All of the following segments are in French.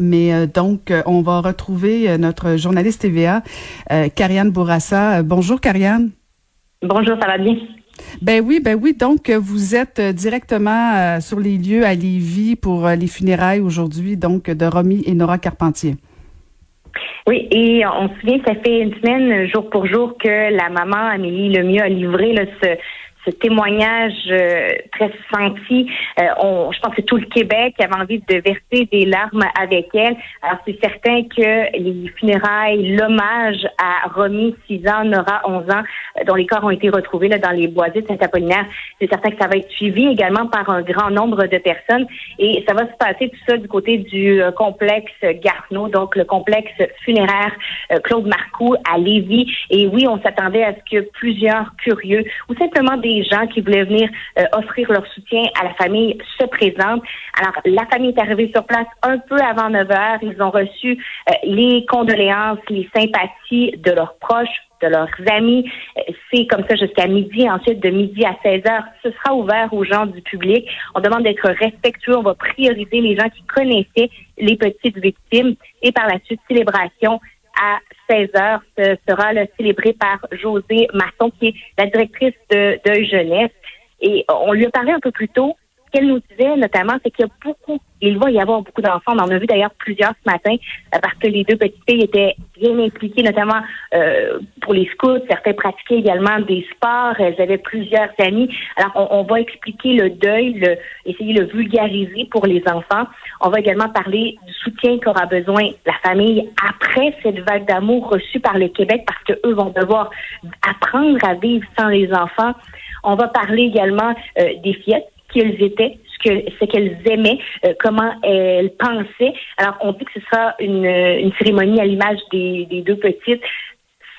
Mais euh, donc, euh, on va retrouver euh, notre journaliste TVA, Karianne Bourassa. Bonjour, Karianne. Bonjour, ça va bien? Ben oui, ben oui. Donc, vous êtes directement sur les lieux à Lévis pour les funérailles aujourd'hui, donc de Romy et Nora Carpentier. Oui, et on se souvient, ça fait une semaine, jour pour jour, que la maman Amélie Lemieux a livré là, ce, ce témoignage euh, très senti. Euh, on, je pense que tout le Québec avait envie de verser des larmes avec elle. Alors, c'est certain que les funérailles, l'hommage à Romy, 6 ans, Nora, 11 ans, euh, dont les corps ont été retrouvés là, dans les boisés de Saint-Apollinaire, c'est certain que ça va être suivi également par un grand nombre de personnes. Et ça va se passer tout ça du côté du euh, complexe Garneau, donc le complexe funéraire euh, Claude Marcoux à Lévis. Et oui, on s'attendait à ce que plusieurs curieux ou simplement des gens qui voulaient venir euh, offrir leur soutien à la famille se présentent. Alors, la famille est arrivée sur place un peu avant 9 heures. Ils ont reçu euh, les condoléances, les sympathies de leurs proches, de leurs amis. Euh, C'est comme ça jusqu'à midi. Ensuite, de midi à 16 heures, ce sera ouvert aux gens du public. On demande d'être respectueux. On va prioriser les gens qui connaissaient les petites victimes. Et par la suite, célébration à 16 heures ce sera là, célébré par José Masson, qui est la directrice de, de Jeunesse. Et on lui a parlé un peu plus tôt. Qu'elle nous disait notamment, c'est qu'il y a beaucoup, il va y avoir beaucoup d'enfants. On en a vu d'ailleurs plusieurs ce matin, euh, parce que les deux petites filles étaient bien impliquées, notamment euh, pour les scouts. Certains pratiquaient également des sports. Elles avaient plusieurs amis. Alors, on, on va expliquer le deuil, le, essayer de le vulgariser pour les enfants. On va également parler du soutien qu'aura besoin la famille après cette vague d'amour reçue par le Québec, parce que eux vont devoir apprendre à vivre sans les enfants. On va parler également euh, des fillettes, qui elles étaient, ce que ce qu'elles aimaient, euh, comment elles pensaient. Alors, on dit que ce sera une, cérémonie à l'image des deux petites,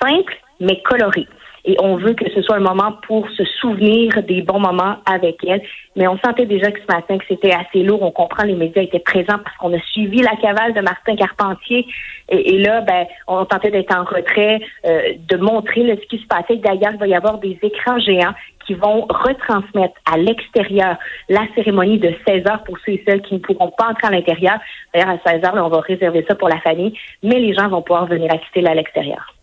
simple mais colorée. Et on veut que ce soit un moment pour se souvenir des bons moments avec elles. Mais on sentait déjà que ce matin que c'était assez lourd. On comprend les médias étaient présents parce qu'on a suivi la cavale de Martin Carpentier. Et, et là, ben, on tentait d'être en retrait, euh, de montrer là, ce qui se passait. D'ailleurs, il va y avoir des écrans géants qui vont retransmettre à l'extérieur la cérémonie de 16 heures pour ceux et celles qui ne pourront pas entrer à l'intérieur. D'ailleurs, à 16 heures, là, on va réserver ça pour la famille, mais les gens vont pouvoir venir assister là à l'extérieur.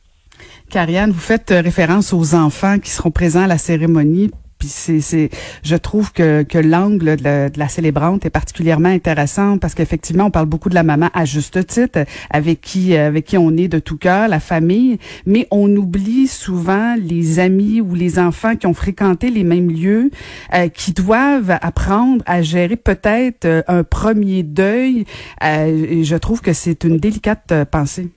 Karianne, vous faites euh, référence aux enfants qui seront présents à la cérémonie. Puis c'est, je trouve que, que l'angle de la, de la célébrante est particulièrement intéressant parce qu'effectivement, on parle beaucoup de la maman à juste titre, avec qui, avec qui on est de tout cœur, la famille, mais on oublie souvent les amis ou les enfants qui ont fréquenté les mêmes lieux, euh, qui doivent apprendre à gérer peut-être euh, un premier deuil. Euh, et je trouve que c'est une délicate euh, pensée.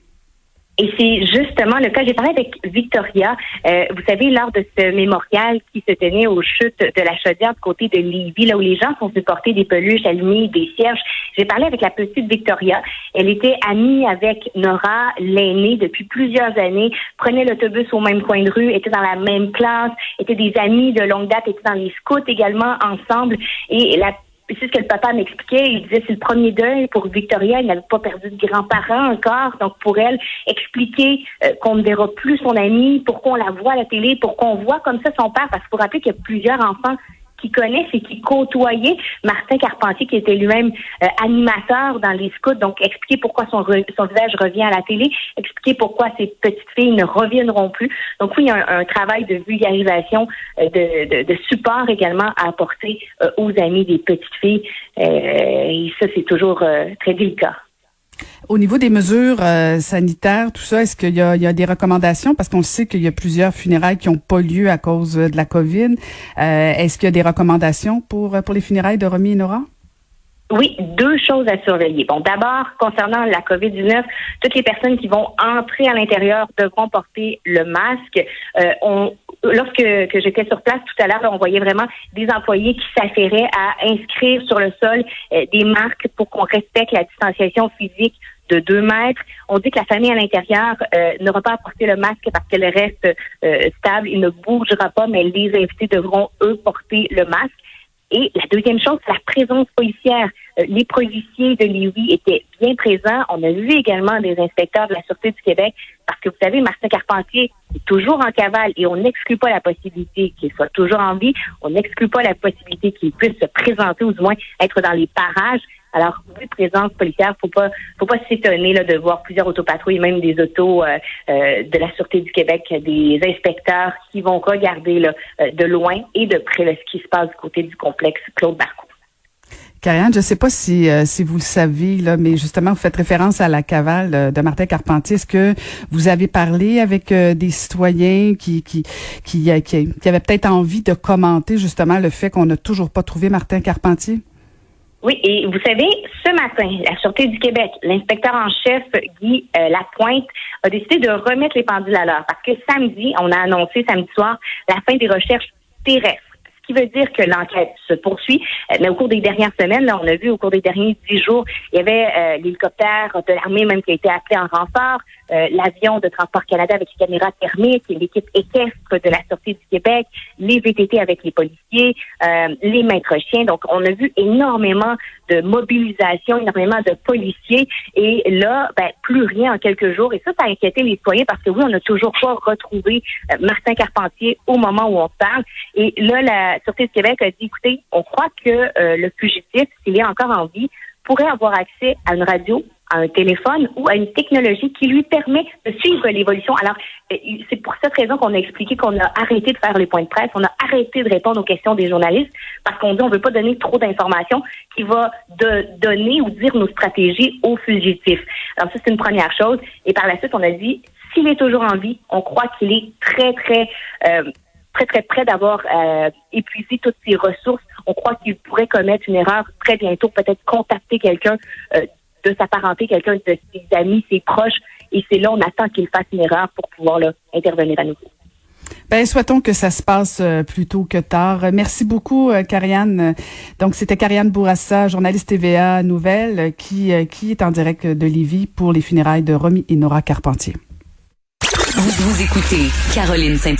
Et c'est justement le cas. J'ai parlé avec Victoria, euh, vous savez, lors de ce mémorial qui se tenait aux chutes de la Chaudière du côté de Lévis, là où les gens sont supportés des peluches allumées, des cierges. J'ai parlé avec la petite Victoria. Elle était amie avec Nora, l'aînée, depuis plusieurs années, prenait l'autobus au même coin de rue, était dans la même classe, étaient des amis de longue date, étaient dans les scouts également ensemble. Et la c'est ce que le papa m'expliquait. Il disait c'est le premier deuil pour Victoria. Elle n'avait pas perdu de grands-parents encore. Donc pour elle, expliquer euh, qu'on ne verra plus son amie, pourquoi on la voit à la télé, pourquoi on voit comme ça son père. Parce qu'il faut rappeler qu'il y a plusieurs enfants qui connaissent et qui côtoyaient Martin Carpentier, qui était lui-même euh, animateur dans les scouts. Donc, expliquer pourquoi son, re- son visage revient à la télé, expliquer pourquoi ces petites filles ne reviendront plus. Donc, oui, il y a un, un travail de vulgarisation, euh, de, de, de support également à apporter euh, aux amis des petites filles. Euh, et ça, c'est toujours euh, très délicat. Au niveau des mesures euh, sanitaires, tout ça, est-ce qu'il y a, des recommandations? Parce qu'on sait qu'il y a plusieurs funérailles qui n'ont pas lieu à cause euh, de la COVID. Euh, est-ce qu'il y a des recommandations pour, pour les funérailles de Romy et Nora? Oui, deux choses à surveiller. Bon, d'abord, concernant la COVID-19, toutes les personnes qui vont entrer à l'intérieur devront porter le masque. Euh, on, lorsque que j'étais sur place tout à l'heure, on voyait vraiment des employés qui s'affairaient à inscrire sur le sol euh, des marques pour qu'on respecte la distanciation physique de deux mètres. On dit que la famille à l'intérieur euh, n'aura pas à porter le masque parce qu'elle reste euh, stable, il ne bougera pas, mais les invités devront, eux, porter le masque. Et la deuxième chose, c'est la présence policière. Euh, les policiers de Lévis étaient bien présents. On a vu également des inspecteurs de la Sûreté du Québec parce que vous savez, Martin Carpentier est toujours en cavale et on n'exclut pas la possibilité qu'il soit toujours en vie. On n'exclut pas la possibilité qu'il puisse se présenter ou du moins être dans les parages. Alors, oui, présence policière, faut pas, faut pas s'étonner là de voir plusieurs autopatrouilles, même des autos euh, euh, de la sûreté du Québec, des inspecteurs qui vont regarder euh, de loin et de près ce qui se passe du côté du complexe Claude Barcou. Karianne, je ne sais pas si si vous le savez là, mais justement vous faites référence à la cavale de Martin Carpentier. Est-ce que vous avez parlé avec des citoyens qui qui qui, qui, qui avaient peut-être envie de commenter justement le fait qu'on n'a toujours pas trouvé Martin Carpentier? Oui, et vous savez, ce matin, la Sûreté du Québec, l'inspecteur en chef Guy euh, Lapointe a décidé de remettre les pendules à l'heure parce que samedi, on a annoncé samedi soir la fin des recherches terrestres qui veut dire que l'enquête se poursuit. Euh, mais au cours des dernières semaines, là, on a vu au cours des derniers dix jours, il y avait euh, l'hélicoptère de l'armée même qui a été appelé en renfort, euh, l'avion de Transport Canada avec les caméras thermiques, l'équipe équestre de la Sûreté du Québec, les VTT avec les policiers, les maîtres chiens. Donc, on a vu énormément de mobilisation, énormément de policiers. Et là, ben, plus rien en quelques jours. Et ça, ça a inquiété les citoyens parce que oui, on n'a toujours pas retrouvé Martin Carpentier au moment où on parle. Et là, la Sûreté du Québec a dit, écoutez, on croit que euh, le fugitif, s'il est encore en vie, pourrait avoir accès à une radio, à un téléphone ou à une technologie qui lui permet de suivre l'évolution. Alors, euh, c'est pour cette raison qu'on a expliqué qu'on a arrêté de faire les points de presse, on a arrêté de répondre aux questions des journalistes parce qu'on dit on veut pas donner trop d'informations qui va de donner ou dire nos stratégies aux fugitifs. Alors ça, c'est une première chose. Et par la suite, on a dit, s'il est toujours en vie, on croit qu'il est très, très... Euh, très, très près d'avoir euh, épuisé toutes ses ressources. On croit qu'il pourrait commettre une erreur très bientôt, peut-être contacter quelqu'un euh, de sa parenté, quelqu'un de ses amis, ses proches. Et c'est là, on attend qu'il fasse une erreur pour pouvoir là, intervenir à nouveau. Ben, souhaitons que ça se passe euh, plus tôt que tard. Merci beaucoup, euh, Carianne. Donc, c'était Carianne Bourassa, journaliste TVA Nouvelle, qui, qui est en direct de Lévis pour les funérailles de Romy et Nora Carpentier. Vous, vous écoutez Caroline Saint